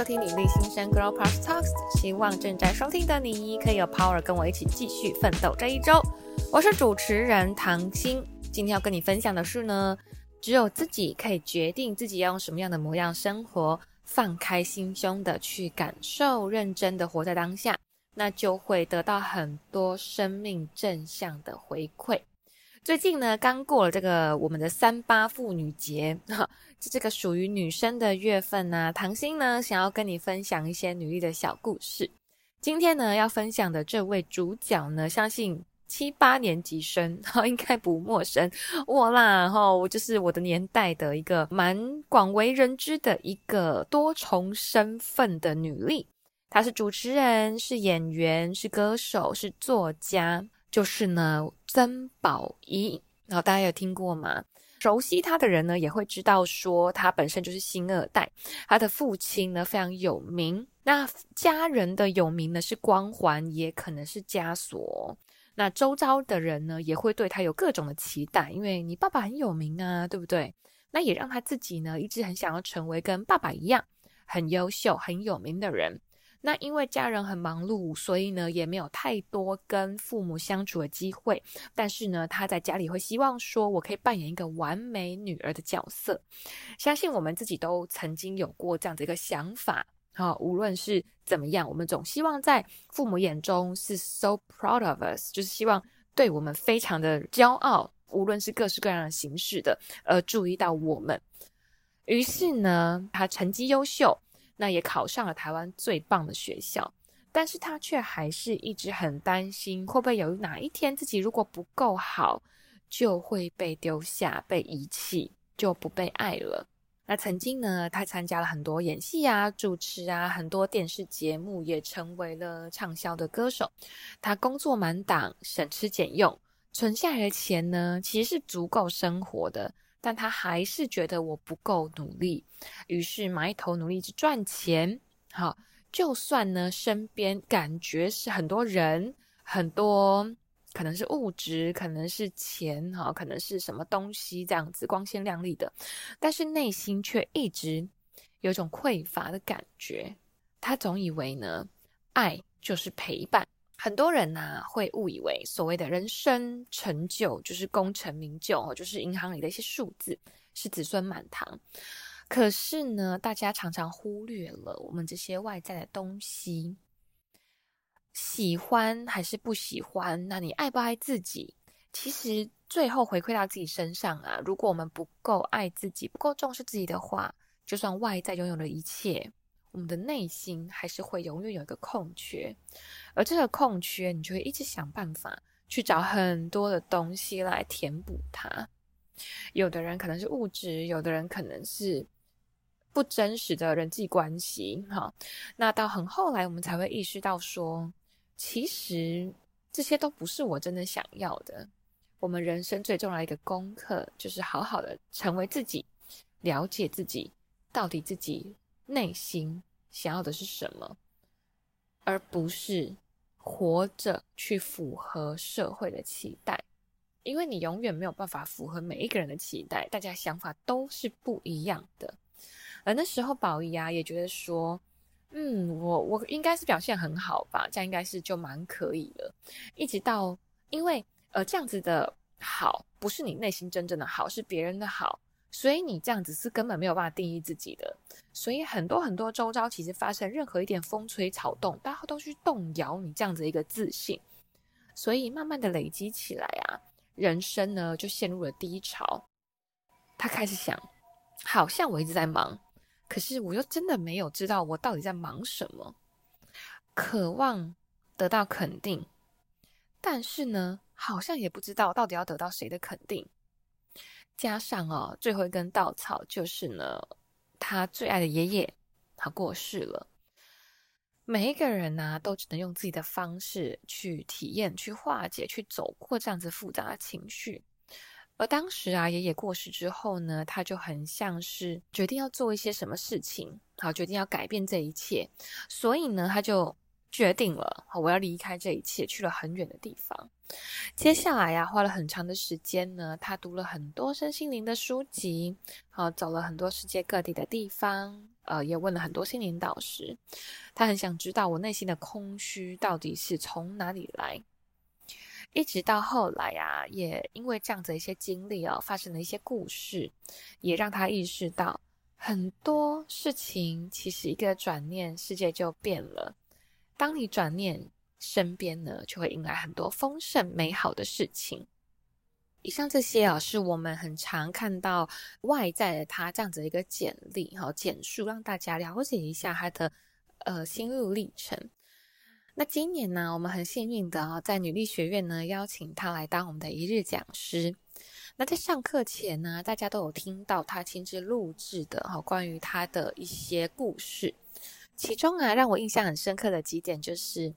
收听女力新生 Girl Power Talks，希望正在收听的你可以有 power 跟我一起继续奋斗这一周。我是主持人唐芯，今天要跟你分享的是呢，只有自己可以决定自己要用什么样的模样生活，放开心胸的去感受，认真的活在当下，那就会得到很多生命正向的回馈。最近呢，刚过了这个我们的三八妇女节，哈，这个属于女生的月份呢。唐芯呢，想要跟你分享一些女力的小故事。今天呢，要分享的这位主角呢，相信七八年级生哈，应该不陌生我啦，哈，我就是我的年代的一个蛮广为人知的一个多重身份的女力。她是主持人，是演员，是歌手，是作家。就是呢，曾宝仪，然后大家有听过吗？熟悉他的人呢，也会知道说他本身就是星二代，他的父亲呢非常有名，那家人的有名呢是光环，也可能是枷锁。那周遭的人呢也会对他有各种的期待，因为你爸爸很有名啊，对不对？那也让他自己呢一直很想要成为跟爸爸一样很优秀、很有名的人。那因为家人很忙碌，所以呢也没有太多跟父母相处的机会。但是呢，他在家里会希望说，我可以扮演一个完美女儿的角色。相信我们自己都曾经有过这样的一个想法。好，无论是怎么样，我们总希望在父母眼中是 so proud of us，就是希望对我们非常的骄傲，无论是各式各样的形式的，呃，注意到我们。于是呢，他成绩优秀。那也考上了台湾最棒的学校，但是他却还是一直很担心，会不会有哪一天自己如果不够好，就会被丢下、被遗弃，就不被爱了。那曾经呢，他参加了很多演戏啊、主持啊，很多电视节目，也成为了畅销的歌手。他工作满档，省吃俭用，存下来的钱呢，其实是足够生活的。但他还是觉得我不够努力，于是埋头努力去赚钱。好，就算呢，身边感觉是很多人，很多可能是物质，可能是钱，哈，可能是什么东西这样子光鲜亮丽的，但是内心却一直有种匮乏的感觉。他总以为呢，爱就是陪伴。很多人呢、啊、会误以为所谓的人生成就就是功成名就哦，就是银行里的一些数字，是子孙满堂。可是呢，大家常常忽略了我们这些外在的东西，喜欢还是不喜欢？那你爱不爱自己？其实最后回馈到自己身上啊。如果我们不够爱自己，不够重视自己的话，就算外在拥有了一切。我们的内心还是会永远有一个空缺，而这个空缺，你就会一直想办法去找很多的东西来填补它。有的人可能是物质，有的人可能是不真实的人际关系。哈，那到很后来，我们才会意识到说，其实这些都不是我真的想要的。我们人生最重要的一个功课，就是好好的成为自己，了解自己，到底自己。内心想要的是什么，而不是活着去符合社会的期待，因为你永远没有办法符合每一个人的期待，大家想法都是不一样的。而那时候宝仪啊也觉得说，嗯，我我应该是表现很好吧，这样应该是就蛮可以了。一直到因为呃这样子的好，不是你内心真正的好，是别人的好。所以你这样子是根本没有办法定义自己的，所以很多很多周遭其实发生任何一点风吹草动，大家都去动摇你这样子一个自信，所以慢慢的累积起来啊，人生呢就陷入了低潮。他开始想，好像我一直在忙，可是我又真的没有知道我到底在忙什么，渴望得到肯定，但是呢，好像也不知道到底要得到谁的肯定。加上哦，最后一根稻草就是呢，他最爱的爷爷他过世了。每一个人呢、都只能用自己的方式去体验、去化解、去走过这样子复杂的情绪。而当时啊，爷爷过世之后呢，他就很像是决定要做一些什么事情，好，决定要改变这一切。所以呢，他就决定了，我要离开这一切，去了很远的地方。接下来呀，花了很长的时间呢，他读了很多身心灵的书籍，好，走了很多世界各地的地方，呃，也问了很多心灵导师。他很想知道我内心的空虚到底是从哪里来。一直到后来呀，也因为这样子一些经历哦，发生了一些故事，也让他意识到很多事情其实一个转念，世界就变了。当你转念，身边呢就会迎来很多丰盛美好的事情。以上这些啊，是我们很常看到外在的他这样子一个简历哈，简述让大家了解一下他的呃心路历程。那今年呢，我们很幸运的啊，在女力学院呢邀请他来当我们的一日讲师。那在上课前呢，大家都有听到他亲自录制的哈关于他的一些故事。其中啊，让我印象很深刻的几点就是，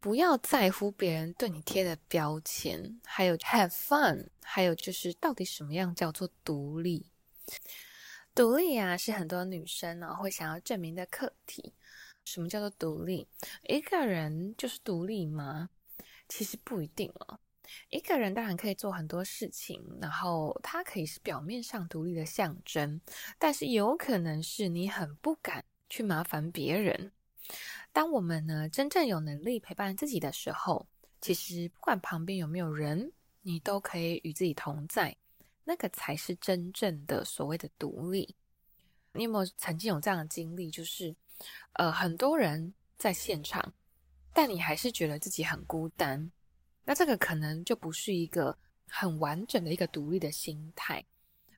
不要在乎别人对你贴的标签，还有 have fun，还有就是到底什么样叫做独立？独立啊，是很多女生呢会想要证明的课题。什么叫做独立？一个人就是独立吗？其实不一定哦。一个人当然可以做很多事情，然后他可以是表面上独立的象征，但是有可能是你很不敢去麻烦别人。当我们呢真正有能力陪伴自己的时候，其实不管旁边有没有人，你都可以与自己同在，那个才是真正的所谓的独立。你有没有曾经有这样的经历？就是。呃，很多人在现场，但你还是觉得自己很孤单。那这个可能就不是一个很完整的一个独立的心态，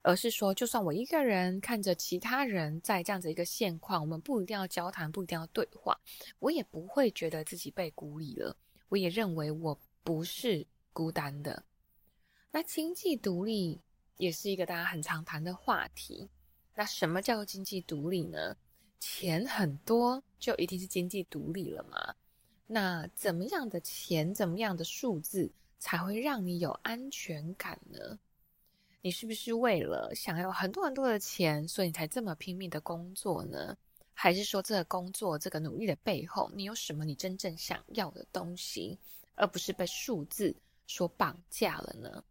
而是说，就算我一个人看着其他人在这样子一个现况，我们不一定要交谈，不一定要对话，我也不会觉得自己被孤立了。我也认为我不是孤单的。那经济独立也是一个大家很常谈的话题。那什么叫做经济独立呢？钱很多就一定是经济独立了吗？那怎么样的钱，怎么样的数字才会让你有安全感呢？你是不是为了想要很多很多的钱，所以你才这么拼命的工作呢？还是说这个工作、这个努力的背后，你有什么你真正想要的东西，而不是被数字所绑架了呢？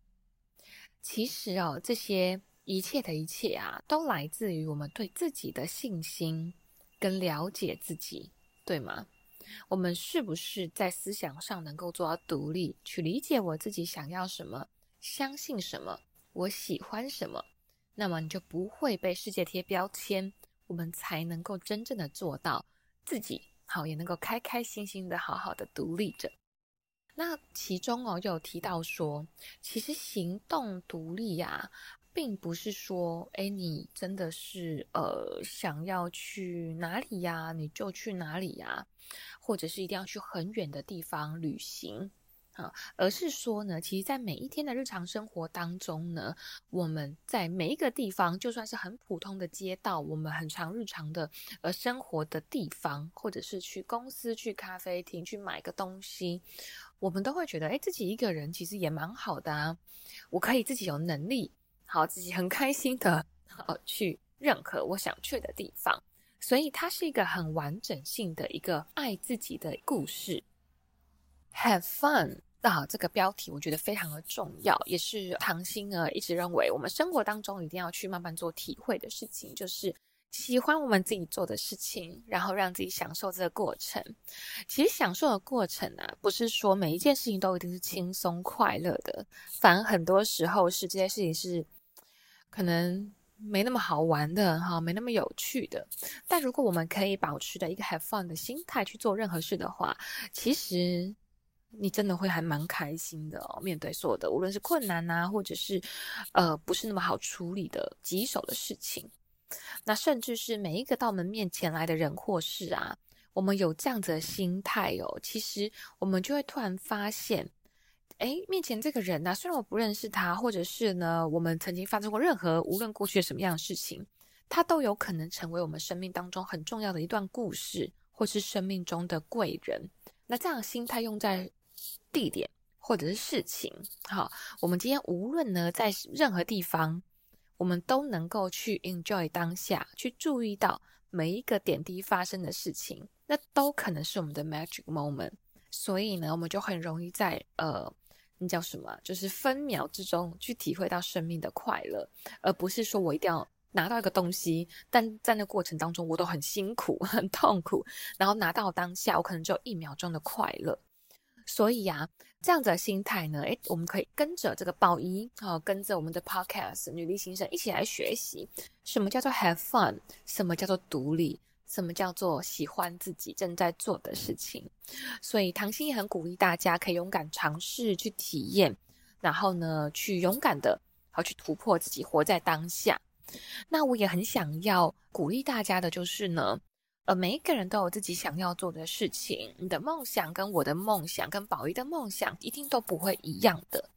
其实哦，这些一切的一切啊，都来自于我们对自己的信心。跟了解自己，对吗？我们是不是在思想上能够做到独立，去理解我自己想要什么，相信什么，我喜欢什么？那么你就不会被世界贴标签，我们才能够真正的做到自己好，也能够开开心心的好好的独立着。那其中哦，有提到说，其实行动独立呀。并不是说，哎，你真的是呃想要去哪里呀，你就去哪里呀，或者是一定要去很远的地方旅行啊，而是说呢，其实，在每一天的日常生活当中呢，我们在每一个地方，就算是很普通的街道，我们很常日常的呃生活的地方，或者是去公司、去咖啡厅去买个东西，我们都会觉得，哎，自己一个人其实也蛮好的啊，我可以自己有能力。好，自己很开心的，呃，去任何我想去的地方，所以它是一个很完整性的一个爱自己的故事。Have fun 啊，这个标题我觉得非常的重要，也是唐心呢一直认为我们生活当中一定要去慢慢做体会的事情，就是喜欢我们自己做的事情，然后让自己享受这个过程。其实享受的过程啊，不是说每一件事情都一定是轻松快乐的，反而很多时候是这些事情是。可能没那么好玩的哈，没那么有趣的。但如果我们可以保持的一个 have fun 的心态去做任何事的话，其实你真的会还蛮开心的哦。面对所有的，无论是困难呐，或者是呃不是那么好处理的棘手的事情，那甚至是每一个到我们面前来的人或事啊，我们有这样子的心态哦，其实我们就会突然发现。哎，面前这个人呢、啊，虽然我不认识他，或者是呢，我们曾经发生过任何无论过去什么样的事情，他都有可能成为我们生命当中很重要的一段故事，或是生命中的贵人。那这样心态用在地点或者是事情，好，我们今天无论呢在任何地方，我们都能够去 enjoy 当下，去注意到每一个点滴发生的事情，那都可能是我们的 magic moment。所以呢，我们就很容易在呃，那叫什么，就是分秒之中去体会到生命的快乐，而不是说我一定要拿到一个东西，但在那过程当中我都很辛苦、很痛苦，然后拿到当下我可能只有一秒钟的快乐。所以呀、这样子的心态呢，诶，我们可以跟着这个宝仪，哦，跟着我们的 podcast 女力心声一起来学习，什么叫做 have fun，什么叫做独立。什么叫做喜欢自己正在做的事情？所以唐心也很鼓励大家可以勇敢尝试去体验，然后呢，去勇敢的，好去突破自己，活在当下。那我也很想要鼓励大家的就是呢，呃，每一个人都有自己想要做的事情，你的梦想跟我的梦想跟宝仪的梦想一定都不会一样的。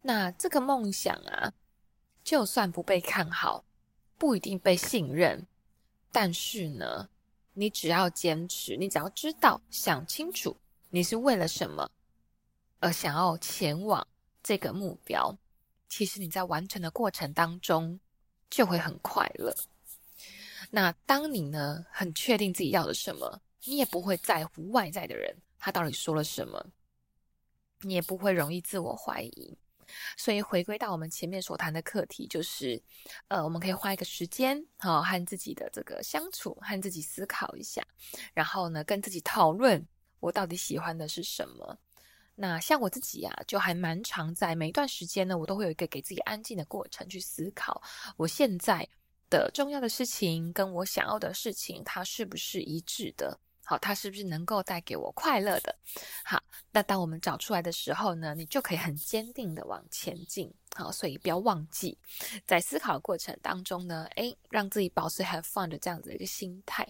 那这个梦想啊，就算不被看好，不一定被信任。但是呢，你只要坚持，你只要知道、想清楚，你是为了什么而想要前往这个目标，其实你在完成的过程当中就会很快乐。那当你呢，很确定自己要的什么，你也不会在乎外在的人他到底说了什么，你也不会容易自我怀疑。所以回归到我们前面所谈的课题，就是，呃，我们可以花一个时间，好、和自己的这个相处，和自己思考一下，然后呢，跟自己讨论我到底喜欢的是什么。那像我自己啊，就还蛮常在每一段时间呢，我都会有一个给自己安静的过程去思考，我现在的重要的事情跟我想要的事情，它是不是一致的？好，它是不是能够带给我快乐的？好，那当我们找出来的时候呢，你就可以很坚定的往前进。好，所以不要忘记，在思考过程当中呢，诶，让自己保持 have fun 的这样子的一个心态。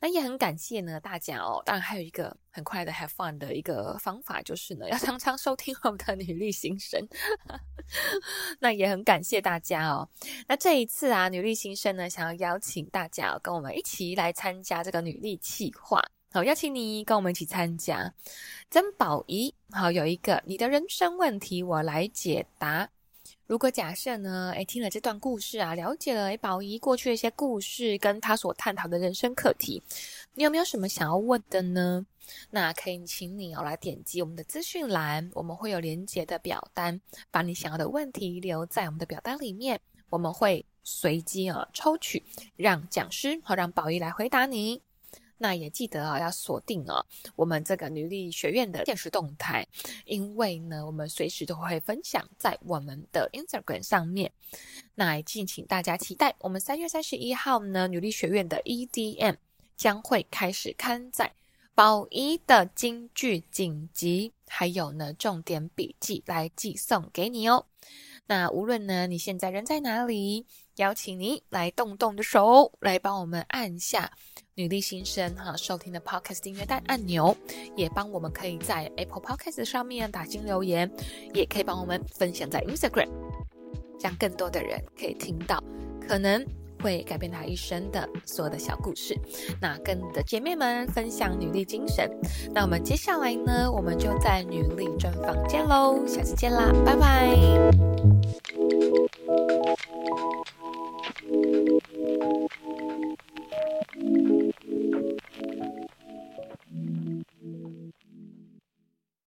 那也很感谢呢大家哦。当然还有一个很快的 have fun 的一个方法，就是呢要常常收听我们的女力心声。那也很感谢大家哦。那这一次啊，女力心声呢想要邀请大家哦，跟我们一起来参加这个女力企划。好，邀请你跟我们一起参加。曾宝仪，好，有一个你的人生问题，我来解答。如果假设呢，诶，听了这段故事啊，了解了诶，宝仪过去的一些故事，跟他所探讨的人生课题，你有没有什么想要问的呢？那可以请你哦来点击我们的资讯栏，我们会有连结的表单，把你想要的问题留在我们的表单里面，我们会随机啊抽取，让讲师和让宝仪来回答你。那也记得啊，要锁定啊我们这个女力学院的限时动态，因为呢，我们随时都会分享在我们的 Instagram 上面。那也敬请大家期待，我们三月三十一号呢，女力学院的 EDM 将会开始刊载宝仪的金句锦集，还有呢重点笔记来寄送给你哦。那无论呢你现在人在哪里，邀请你来动动的手，来帮我们按下。女力心声哈，收听的 Podcast 订阅单按钮，也帮我们可以在 Apple Podcast 上面打新留言，也可以帮我们分享在 Instagram，让更多的人可以听到可能会改变他一生的所有的小故事。那跟你的姐妹们分享女力精神。那我们接下来呢，我们就在女力专访见喽，下次见啦，拜拜。